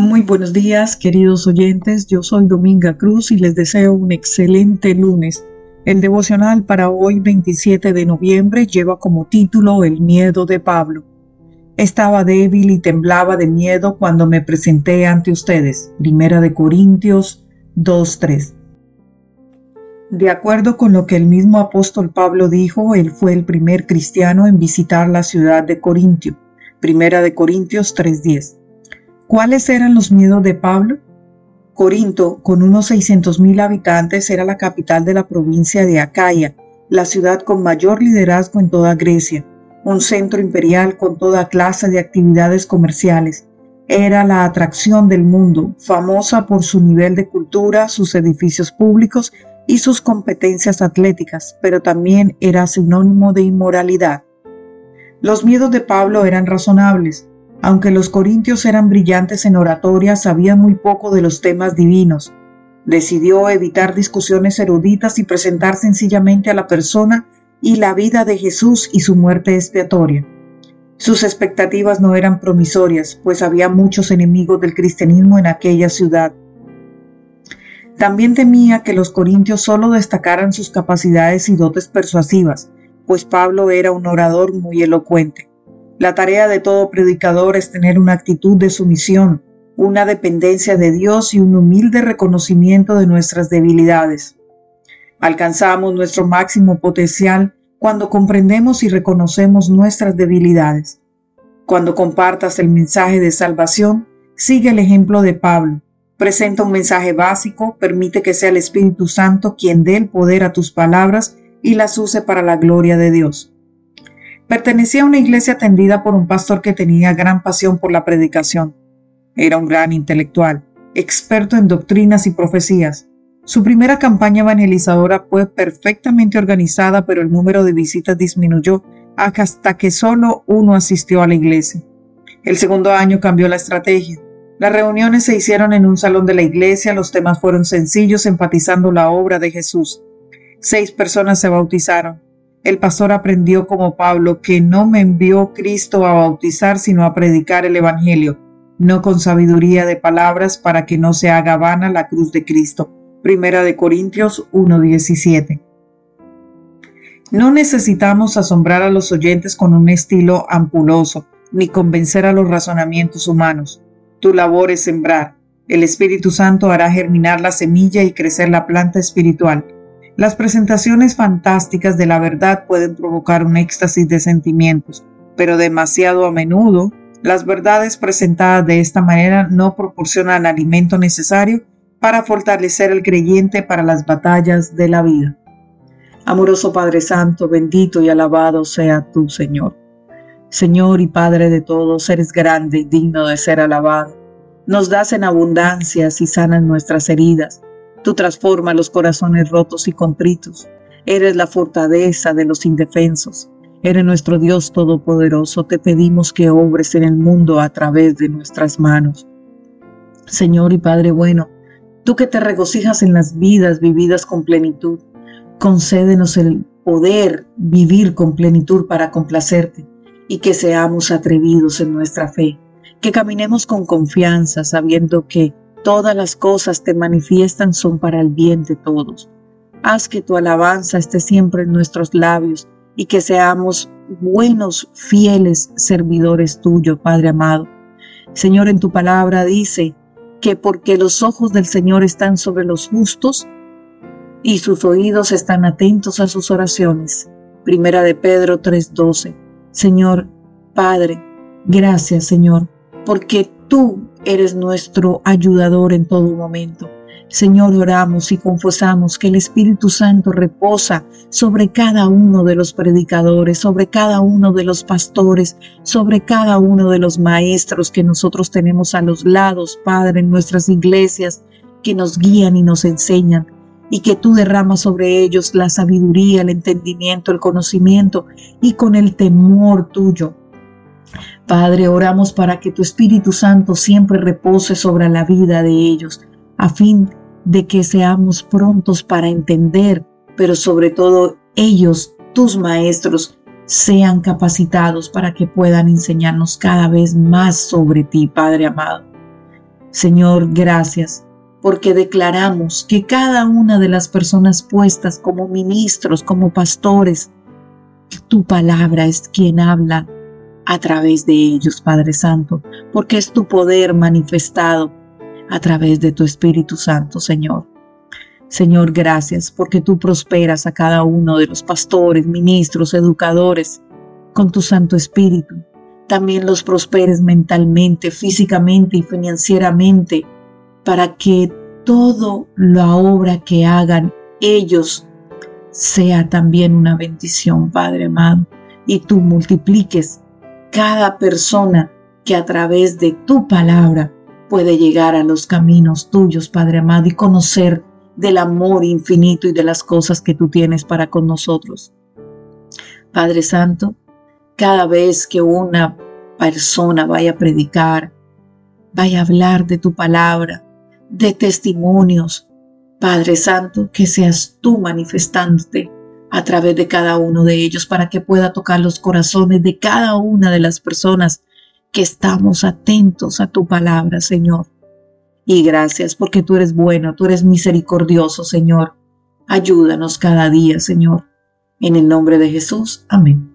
Muy buenos días, queridos oyentes. Yo soy Dominga Cruz y les deseo un excelente lunes. El devocional para hoy, 27 de noviembre, lleva como título El miedo de Pablo. Estaba débil y temblaba de miedo cuando me presenté ante ustedes. Primera de Corintios 2.3. De acuerdo con lo que el mismo apóstol Pablo dijo, él fue el primer cristiano en visitar la ciudad de Corintio. Primera de Corintios 3.10. ¿Cuáles eran los miedos de Pablo? Corinto, con unos 600.000 habitantes, era la capital de la provincia de Acaya, la ciudad con mayor liderazgo en toda Grecia, un centro imperial con toda clase de actividades comerciales. Era la atracción del mundo, famosa por su nivel de cultura, sus edificios públicos y sus competencias atléticas, pero también era sinónimo de inmoralidad. Los miedos de Pablo eran razonables. Aunque los corintios eran brillantes en oratoria, sabían muy poco de los temas divinos. Decidió evitar discusiones eruditas y presentar sencillamente a la persona y la vida de Jesús y su muerte expiatoria. Sus expectativas no eran promisorias, pues había muchos enemigos del cristianismo en aquella ciudad. También temía que los corintios solo destacaran sus capacidades y dotes persuasivas, pues Pablo era un orador muy elocuente. La tarea de todo predicador es tener una actitud de sumisión, una dependencia de Dios y un humilde reconocimiento de nuestras debilidades. Alcanzamos nuestro máximo potencial cuando comprendemos y reconocemos nuestras debilidades. Cuando compartas el mensaje de salvación, sigue el ejemplo de Pablo. Presenta un mensaje básico, permite que sea el Espíritu Santo quien dé el poder a tus palabras y las use para la gloria de Dios. Pertenecía a una iglesia atendida por un pastor que tenía gran pasión por la predicación. Era un gran intelectual, experto en doctrinas y profecías. Su primera campaña evangelizadora fue perfectamente organizada, pero el número de visitas disminuyó hasta que solo uno asistió a la iglesia. El segundo año cambió la estrategia. Las reuniones se hicieron en un salón de la iglesia, los temas fueron sencillos, enfatizando la obra de Jesús. Seis personas se bautizaron. El pastor aprendió como Pablo que no me envió Cristo a bautizar, sino a predicar el Evangelio, no con sabiduría de palabras para que no se haga vana la cruz de Cristo. Primera de Corintios 1:17. No necesitamos asombrar a los oyentes con un estilo ampuloso, ni convencer a los razonamientos humanos. Tu labor es sembrar. El Espíritu Santo hará germinar la semilla y crecer la planta espiritual. Las presentaciones fantásticas de la verdad pueden provocar un éxtasis de sentimientos, pero demasiado a menudo las verdades presentadas de esta manera no proporcionan alimento necesario para fortalecer al creyente para las batallas de la vida. Amoroso Padre Santo, bendito y alabado sea tu Señor. Señor y Padre de todos, eres grande y digno de ser alabado. Nos das en abundancia y sanas nuestras heridas Tú transformas los corazones rotos y contritos. Eres la fortaleza de los indefensos. Eres nuestro Dios Todopoderoso. Te pedimos que obres en el mundo a través de nuestras manos. Señor y Padre bueno, tú que te regocijas en las vidas vividas con plenitud, concédenos el poder vivir con plenitud para complacerte y que seamos atrevidos en nuestra fe, que caminemos con confianza sabiendo que Todas las cosas te manifiestan son para el bien de todos. Haz que tu alabanza esté siempre en nuestros labios y que seamos buenos, fieles servidores tuyos, Padre amado. Señor, en tu palabra dice que porque los ojos del Señor están sobre los justos y sus oídos están atentos a sus oraciones. Primera de Pedro 3:12. Señor, Padre, gracias, Señor, porque tú eres nuestro ayudador en todo momento. Señor, oramos y confesamos que el Espíritu Santo reposa sobre cada uno de los predicadores, sobre cada uno de los pastores, sobre cada uno de los maestros que nosotros tenemos a los lados, Padre, en nuestras iglesias, que nos guían y nos enseñan, y que tú derramas sobre ellos la sabiduría, el entendimiento, el conocimiento, y con el temor tuyo Padre, oramos para que tu Espíritu Santo siempre repose sobre la vida de ellos, a fin de que seamos prontos para entender, pero sobre todo ellos, tus maestros, sean capacitados para que puedan enseñarnos cada vez más sobre ti, Padre amado. Señor, gracias porque declaramos que cada una de las personas puestas como ministros, como pastores, tu palabra es quien habla a través de ellos, Padre Santo, porque es tu poder manifestado a través de tu Espíritu Santo, Señor. Señor, gracias porque tú prosperas a cada uno de los pastores, ministros, educadores con tu Santo Espíritu. También los prosperes mentalmente, físicamente y financieramente para que toda la obra que hagan ellos sea también una bendición, Padre amado, y tú multipliques cada persona que a través de tu palabra puede llegar a los caminos tuyos, Padre amado, y conocer del amor infinito y de las cosas que tú tienes para con nosotros. Padre Santo, cada vez que una persona vaya a predicar, vaya a hablar de tu palabra, de testimonios, Padre Santo, que seas tú manifestándote a través de cada uno de ellos para que pueda tocar los corazones de cada una de las personas que estamos atentos a tu palabra, Señor. Y gracias porque tú eres bueno, tú eres misericordioso, Señor. Ayúdanos cada día, Señor. En el nombre de Jesús. Amén.